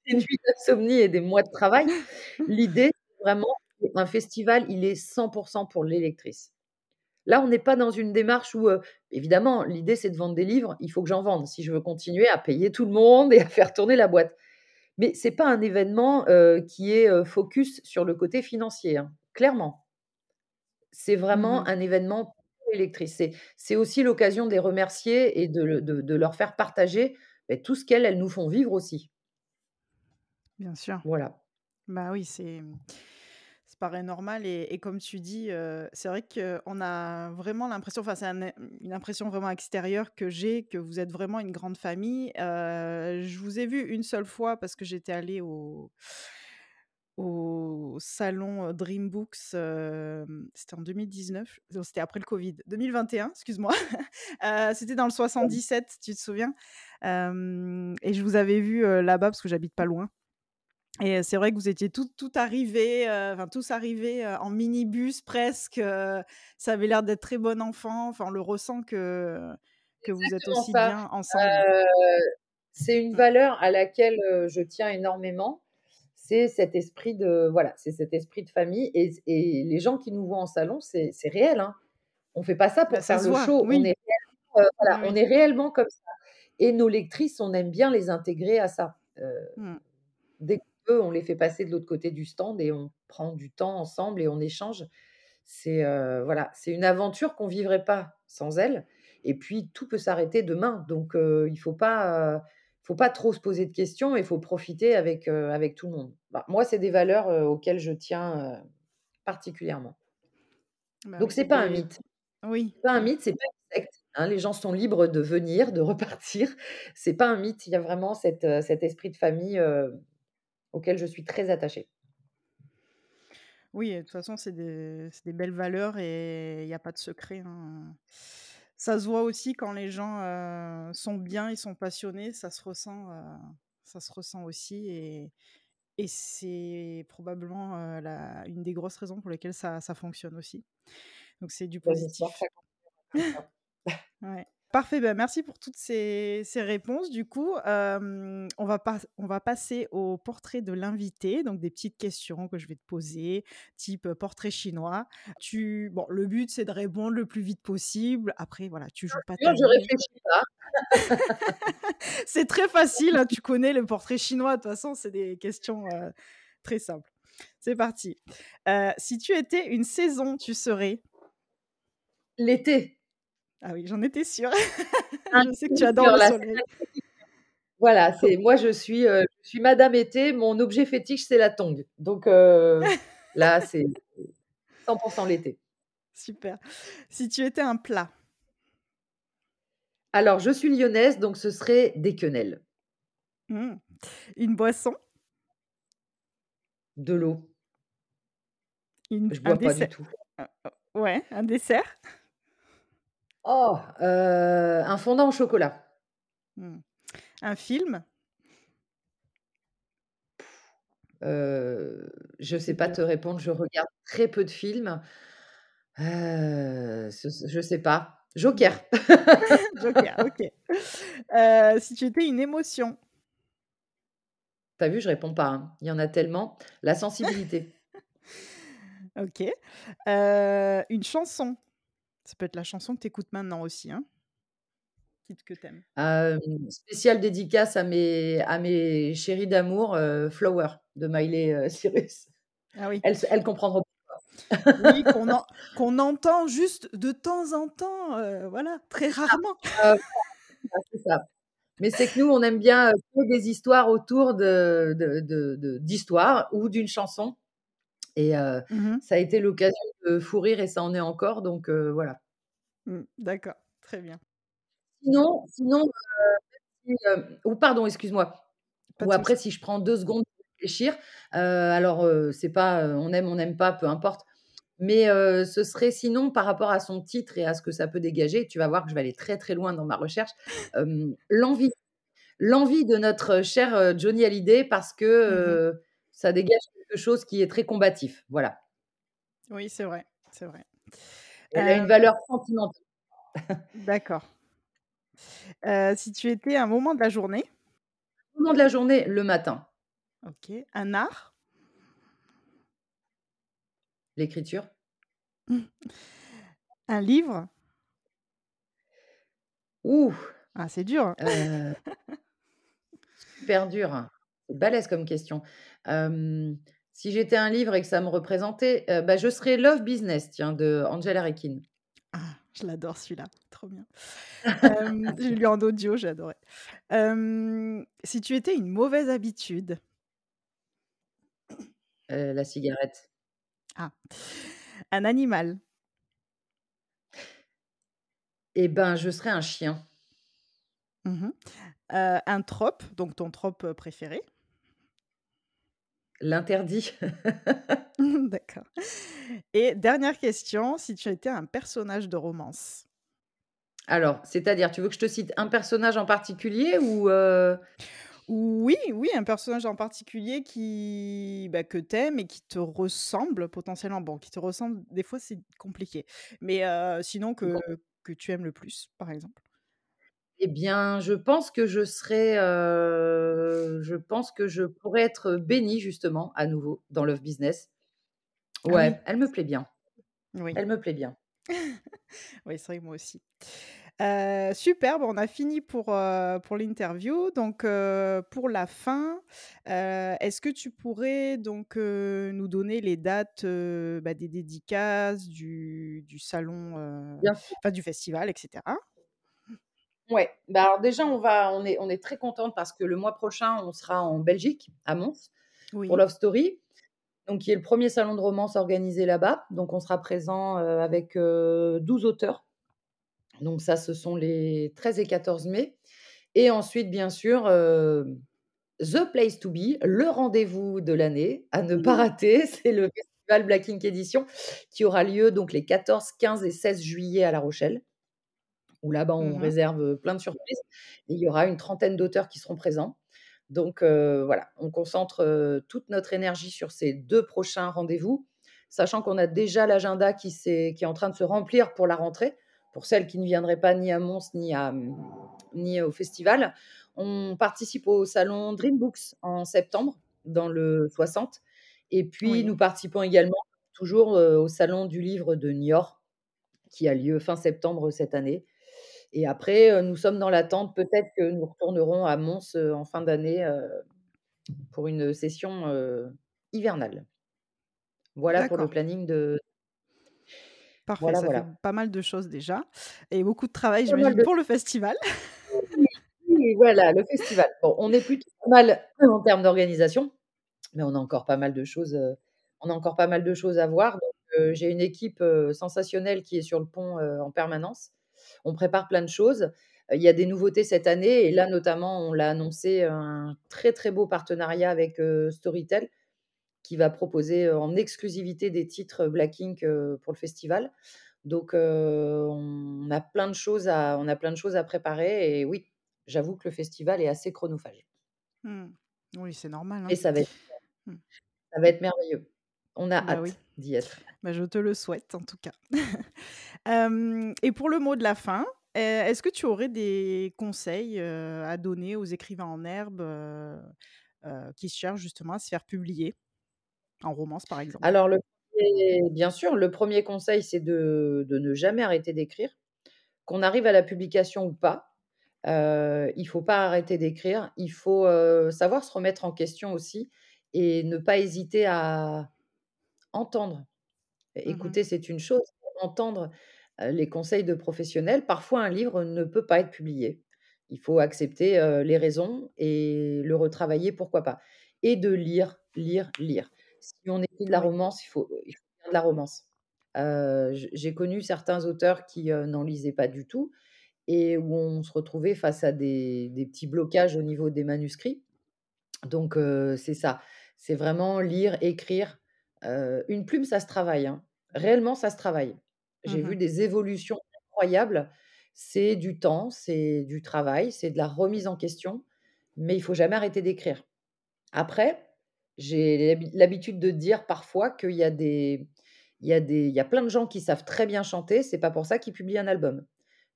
des nuits d'insomnie et des mois de travail. L'idée, c'est vraiment un festival, il est 100 pour cent pour les lectrices. Là, on n'est pas dans une démarche où, heu, évidemment, l'idée, c'est de vendre des livres, il faut que j'en vende si je veux continuer à payer tout le monde et à faire tourner la boîte. Mais c'est pas un événement, heu, qui est, heu, focus sur le côté financier, hein, clairement. C'est vraiment Mmh un événement lectrices. C'est aussi l'occasion de les remercier et de le de de leur faire partager, beh, tout ce qu'elles, elles nous font vivre aussi. Bien sûr. Voilà. Bah oui, c'est paraît normal et et comme tu dis, heu, c'est vrai qu'on a vraiment l'impression, enfin, c'est un une impression vraiment extérieure que j'ai, que vous êtes vraiment une grande famille. Heu, je vous ai vu une seule fois parce que j'étais allée au au salon, heu, Dream Books, hem, c'était en 2019, non, c'était après le covid, 2021, excuse-moi. C'était dans le 77, tu te souviens? Et je vous avais vu, là-bas parce que j'habite pas loin. Et c'est vrai que vous étiez toutes arrivées, heu, enfin tous arrivés, heu, en minibus presque, heu, ça avait l'air d'être très bon enfant. Enfin, on le ressent que que vous êtes aussi ça. bien ensemble. C'est une Mmh. valeur à laquelle, je tiens énormément. C'est cet esprit de voilà, c'est cet esprit de famille et et les gens qui nous voient en salon, c'est réel, hein. On fait pas ça Bah, pour faire le voit, show, on est réellement, heu, Oui, voilà, on oui. est réellement comme ça et nos lectrices, on aime bien les intégrer à ça. Mmh. dès peut, on les fait passer de l'autre côté du stand et on prend du temps ensemble et on échange. C'est, heu, voilà, c'est une aventure qu'on vivrait pas sans elles et puis tout peut s'arrêter demain donc heu, il faut pas, heu, faut pas trop se poser de questions et il faut profiter avec, avec tout le monde. Bah, moi, c'est des valeurs, auxquelles je tiens, particulièrement. Bah, Donc c'est c'est pas un mythe. oui, pas un mythe, c'est pas une secte, hein, les gens sont libres de venir, de repartir. C'est pas un mythe, il y a vraiment cet, heu, cet esprit de famille, auquel je suis très attachée. Oui de toute façon, c'est des belles valeurs et il y a pas de secret, hein. Ça se voit aussi quand les gens, heu, sont bien, ils sont passionnés, ça se ressent, heu, ça se ressent aussi et et c'est probablement, la une des grosses raisons pour lesquelles ça ça fonctionne aussi. Donc c'est du Bah, positif. Ouais. Parfait, bah, merci pour toutes ces ces réponses. Du coup, on va pas on va passer au portrait de l'invité, donc des petites questions que je vais te poser, type, portrait chinois. Tu bon, le but, c'est de répondre le plus vite possible. Après, voilà, tu joues pas Bien sûr, je réfléchis pas. C'est très facile, hein, tu connais le portrait chinois, de toute façon, c'est des questions, très simples. C'est parti. Si tu étais une saison, tu serais? L'été. Ah oui, j'en étais sûre. Un Je sais que tu adores le soleil. Voilà, c'est moi je suis, heu, je suis madame été, mon objet fétiche, c'est la tongue. Donc heu, là, c'est 100 % l'été. Super. Si tu étais un plat? Alors je suis lyonnaise, donc ce serait des quenelles. Mmh. Une boisson? De l'eau. Une Je un bois pas du tout. heu, ouais, un dessert? Oh, heu, un fondant au chocolat. Mmh. Un film? Heu, je sais C'est pas te répondre, je regarde très peu de films. Ce ce je sais pas. Joker. Joker, OK. Si tu étais une émotion? Tu as vu, je réponds pas, hein. Il y en a tellement. La sensibilité. OK. Une chanson? Ça peut être la chanson que tu écoutes maintenant aussi, hein? Que tu aimes. Hem, spéciale dédicace à mes à mes chéris d'amour, heu, Flower de Miley, heu, Cyrus. Ah oui. Elles elles comprendront. Oui, qu'on en qu'on entend juste de temps en temps, heu, voilà, très rarement. C'est ça. Mais c'est que nous, on aime bien, créer des histoires autour de de de de d'histoires ou d'une chanson et Mmh mh. ça a été l'occasion de fou rire et ça en est encore donc voilà. Mmh, d'accord, très bien. Sinon sinon, si, hem ou pardon, excuse-moi. Ou après si je prends 2 secondes pour réfléchir, alors, c'est pas, on aime, on n'aime pas, peu importe. Mais, ce serait sinon par rapport à son titre et à ce que ça peut dégager, tu vas voir que je vais aller très, très loin dans ma recherche, l'envie. L'envie de notre cher, Johnny Hallyday parce que, Mmh ça dégage quelque chose qui est très combatif, voilà. Oui, c'est vrai, c'est vrai. Elle a une valeur sentimentale. d'accord. Heu, si tu étais un moment de la journée? Moment de la journée, le matin. OK. Un art? L'écriture. Un livre? Ouh! Ah, c'est dur, hein. Heu super dur. C'est balèze comme question. Si j'étais un livre et que ça me représentait, heu, bah, je serais Love Business, tiens, de Angela Reckin. Ah, je l'adore celui-là, trop bien. J'ai lu en audio. Hem, si tu étais une mauvaise habitude? Heu, la cigarette. Ah. Un animal? Et ben, je serais un chien. Mmh mh. Heu, un trope, donc ton trope, préféré? L'interdit. D'accord. Et dernière question, si tu étais un personnage de romance? Alors, c'est-à-dire, tu veux que je te cite un personnage en particulier ou, heu? Oui, oui, un personnage en particulier qui, bah, que tu aimes et qui te ressemble potentiellement. Bon, qui te ressemble, des fois, c'est compliqué. Mais, heu, sinon que que tu aimes le plus, par exemple? Eh bien, je pense que je serais, heu, je pense que je pourrais être bénie justement à nouveau dans Love Business. Ah oui. Ouais, elle me plaît bien. Oui. Elle me plaît bien. Oui, c'est vrai que moi aussi. Heu, super, on a fini pour, heu, pour l'interview. Donc, heu, pour la fin, heu, est-ce que tu pourrais donc, heu, nous donner les dates, heu, bah, des dédicaces, du du salon, heu, Bien sûr. enfin du festival et cetera? Ouais, bah, alors déjà on va on est on est très contentes parce que le mois prochain, on sera en Belgique, à Mons, pour. Love Story, donc qui est le 1er salon de romance organisé là-bas. Donc on sera présents, heu, avec, heu, 12 auteurs. Donc ça, ce sont les 13 et 14 mai et ensuite bien sûr, heu, the place to be, le rendez-vous de l'année à ne pas rater, c'est le festival Black Ink Éditions qui aura lieu donc les 14, 15 et 16 juillet à La Rochelle. Où là-bas, on Mmh mh. réserve, plein de surprises et il y aura une trentaine d'auteurs qui seront présents. Donc, voilà, on concentre, toute notre énergie sur ces 2 prochains rendez-vous, sachant qu'on a déjà l'agenda qui est en train de se remplir pour la rentrée, pour celles qui ne viendraient pas ni à Mons ni à, mmh, ni au festival. On participe au salon Dream Books en septembre, dans le 60 et puis Oui. nous participons également toujours, au salon du livre de Niort, qui a lieu fin septembre cette année et après, nous sommes dans l'attente, peut-être que nous retournerons à Mons, en fin d'année, pour une session, hivernale. Voilà pour le planning de Parfait, voilà, ça fait pas mal de choses déjà et beaucoup de travail, j'imagine, de pour le festival. Voilà, le festival. Bon, on est plutôt pas mal en termes d'organisation, mais on a encore pas mal de choses, on a encore pas mal de choses à voir. Donc, j'ai une équipe, sensationnelle qui est sur le pont, en permanence. On prépare plein de choses. Il y a des nouveautés cette année et là, notamment, on l'a annoncé, un très, très beau partenariat avec, heu, Storytel, qui va proposer, heu, en exclusivité des titres Black Ink, heu, pour le festival. Donc, on a plein de choses à on a plein de choses à préparer et oui, j'avoue que le festival est assez chronophage. Mmh. Oui, c'est normal, hein. ça va être Mmh. ça va être merveilleux. On a Bah oui. hâte d'y être. Bah, je te le souhaite en tout cas. Et pour le mot de la fin, heu, est-ce que tu aurais des conseils, à donner aux écrivains en herbe, heu, qui cherchent justement à se faire publier? En romance, par exemple? Alors le 1er bien sûr, le 1er conseil, c'est de de ne jamais arrêter d'écrire. Qu'on arrive à la publication ou pas, il faut pas arrêter d'écrire. Il faut, savoir se remettre en question aussi et ne pas hésiter à entendre. Mmh mh. Écouter, c'est une chose, entendre, heu, les conseils de professionnels, parfois un livre ne peut pas être publié. Il faut accepter, heu, les raisons et le retravailler, pourquoi pas et de lire, lire, lire. Si on écrit de la romance, il faut il faut lire de la romance. Heu, j j'ai connu certains auteurs qui, n'en lisaient pas du tout et où on se retrouvait face à des des petits blocages au niveau des manuscrits. Donc, c'est ça, c'est vraiment lire, écrire. Heu, une plume, ça se travaille, hein. Réellement, ça se travaille. Mmh J'ai vu mh. des évolutions incroyables. C'est du temps, c'est du travail, c'est de la remise en question, mais il faut jamais arrêter d'écrire. Après, j'ai l'habi l'habitude de dire parfois qu'il y a des il y a des il y a plein de gens qui savent très bien chanter, c'est pas pour ça qu'ils publient un album.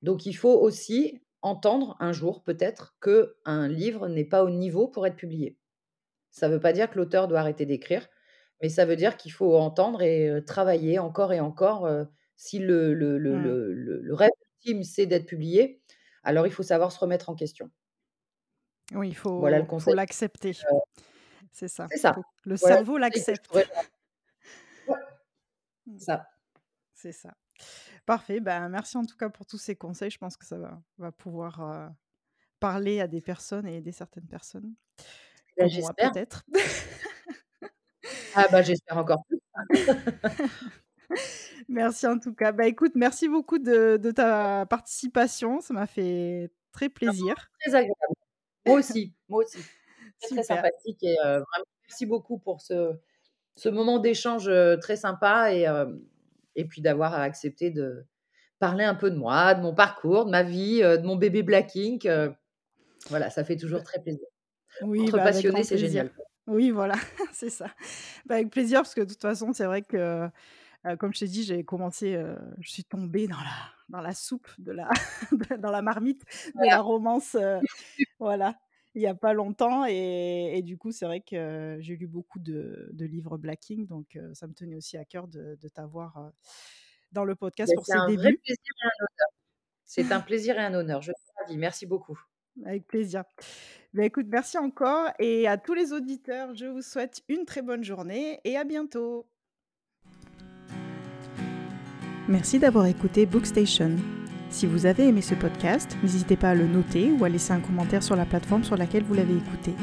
Donc il faut aussi entendre un jour peut-être qu'un livre n'est pas au niveau pour être publié. Ça veut pas dire que l'auteur doit arrêter d'écrire, mais ça veut dire qu'il faut entendre et travailler encore et encore, si le le le Mmh. le le le rêve ultime, c'est d'être publié, alors il faut savoir se remettre en question. Oui, il Voilà le faut faut conseil l'accepter. que C'est ça, c'est ça. faut le Voilà le cerveau conseil que je l'accepte. pourrais. Mmh. Ça. C'est ça. Parfait, bah, merci en tout cas pour tous ces conseils. Je pense que ça va va pouvoir, parler à des personnes et aider certaines personnes. Comme moi j'espère. peut-être. Ah bah, j'espère encore plus. Merci en tout cas. Bah, écoute, merci beaucoup de de ta participation, ça m'a fait très plaisir. Très agréable. Moi aussi, moi aussi. Très, très sympathique et vraiment merci beaucoup pour ce ce moment d'échange, heu, très sympa et hem et puis d'avoir accepté de parler un peu de moi, de mon parcours, de ma vie, de mon bébé Black Ink, voilà, ça fait toujours Bah très plaisir. oui, Entre bah, passionnés, c'est génial. Oui, voilà, c'est ça. Bah, avec plaisir parce que de toute façon, c'est vrai que, heu, comme je t'ai dit, j'ai commencé, heu, je suis tombée dans la dans la soupe de la dans la marmite de la romance, voilà, il y a pas longtemps et, du coup, c'est vrai que j'ai lu beaucoup de, livres Blacking, donc ça me tenait aussi à cœur de, t'avoir dans le podcast pour ces débuts. C'est un plaisir et un honneur. Je suis ravie. Merci beaucoup. Avec plaisir. Ben, écoute, merci encore et à tous les auditeurs, je vous souhaite une très bonne journée et à bientôt. Merci d'avoir écouté Bookstation. Si vous avez aimé ce podcast, n'hésitez pas à le noter ou à laisser un commentaire sur la plateforme sur laquelle vous l'avez écouté.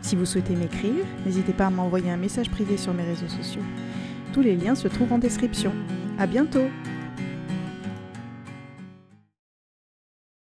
Si vous souhaitez m'écrire, n'hésitez pas à m'envoyer un message privé sur mes réseaux sociaux. Tous les liens se trouvent en description. À bientôt!